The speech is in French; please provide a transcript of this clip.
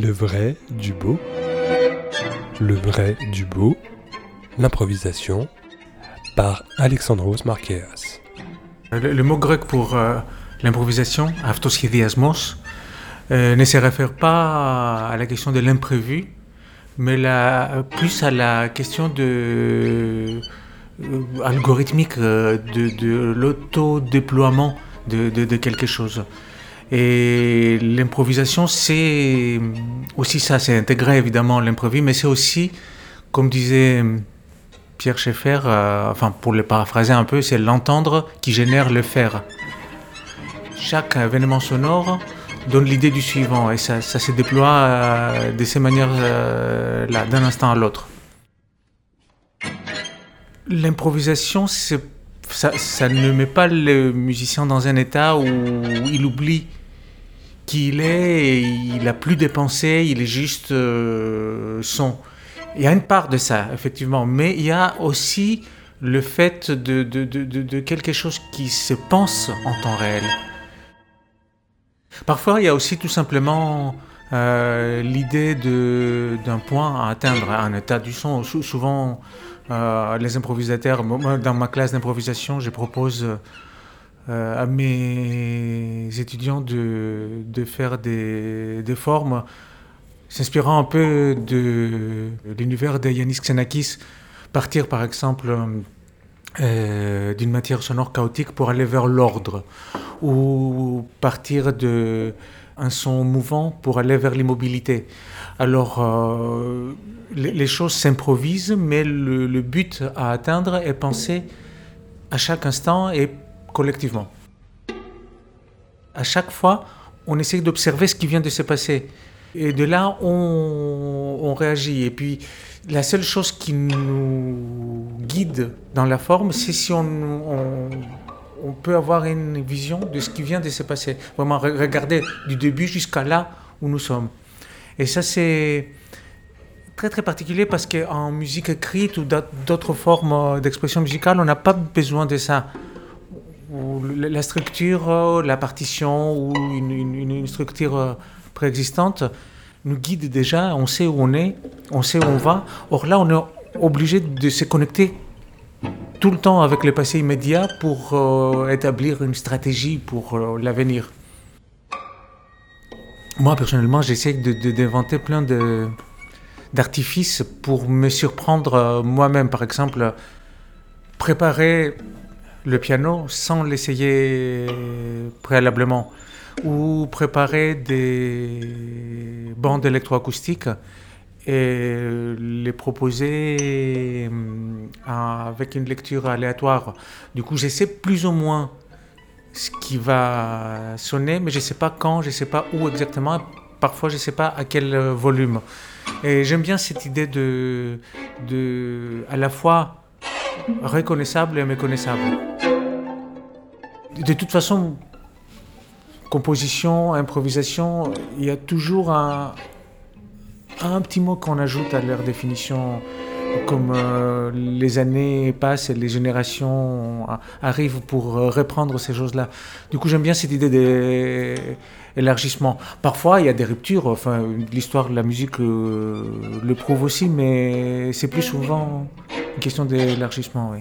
Le vrai du beau. Le vrai du beau. L'improvisation par Alexandros Marqueas. Le, le mot grec pour euh, l'improvisation, αυτοσχεδιασμός, euh, ne se réfère pas à la question de l'imprévu, mais la- plus à la question de, euh, algorithmique euh, de, de l'autodéploiement de, de- de quelque chose. Et l'improvisation, c'est aussi ça, c'est intégrer évidemment l'imprévu, mais c'est aussi, comme disait Pierre Schaeffer, euh, enfin pour le paraphraser un peu, c'est l'entendre qui génère le faire. Chaque événement sonore donne l'idée du suivant et ça, ça se déploie euh, de ces manières-là, d'un instant à l'autre. L'improvisation, ça ne met pas le musicien dans un état où il oublie il est, et il a plus dépensé, il est juste euh, son. Il y a une part de ça, effectivement, mais il y a aussi le fait de, de, de, de- de quelque chose qui se pense en temps réel. Parfois, il y a aussi tout simplement euh, l'idée de- d'un point à atteindre, un état du son. Sou- souvent, euh, les improvisateurs, dans ma classe d'improvisation, je propose à mes étudiants de, de faire des, des formes s'inspirant un peu de l'univers de Yanis Xenakis, partir par exemple euh, d'une matière sonore chaotique pour aller vers l'ordre, ou partir de un son mouvant pour aller vers l'immobilité. Alors, euh, les, choses s'improvisent, mais le, but à atteindre est pensé à chaque instant et collectivement. À chaque fois, on essaie d'observer ce qui vient de se passer. Et de là, on, réagit. Et puis, la seule chose qui nous guide dans la forme, c'est si on, on, peut avoir une vision de ce qui vient de se passer. Vraiment, re- regarder du début jusqu'à là où nous sommes. Et ça, c'est très très particulier parce qu'en musique écrite ou d'aut- d'autres formes euh, d'expression musicale, on n'a pas besoin de ça. La structure, euh, la partition ou une, structure euh, préexistante nous guide déjà, on sait où on est, on sait où on va. Or là, on est obligé de se connecter tout le temps avec le passé immédiat pour euh, établir une stratégie pour l'avenir. Moi, personnellement, j'essaie de- de- d'inventer plein de, d'artifices pour me surprendre moi-même. Par exemple, préparer le piano sans l'essayer préalablement. Ou préparer des bandes électroacoustiques et les proposer hum, avec une lecture aléatoire. Du coup, je sais plus ou moins ce qui va sonner, mais je ne sais pas quand, je ne sais pas où exactement. Parfois, je ne sais pas à quel euh, volume. Et j'aime bien cette idée de, de à la fois reconnaissable et méconnaissable. De toute façon, composition, improvisation, il y a toujours un, un petit mot qu'on ajoute à leur définition. Comme euh, les années passent et les générations arrivent pour euh, reprendre ces choses-là. Du coup, j'aime bien cette idée d'élargissement. Parfois, il y a des ruptures. Enfin, l'histoire de la musique euh, le prouve aussi, mais c'est plus souvent une question d'élargissement, oui.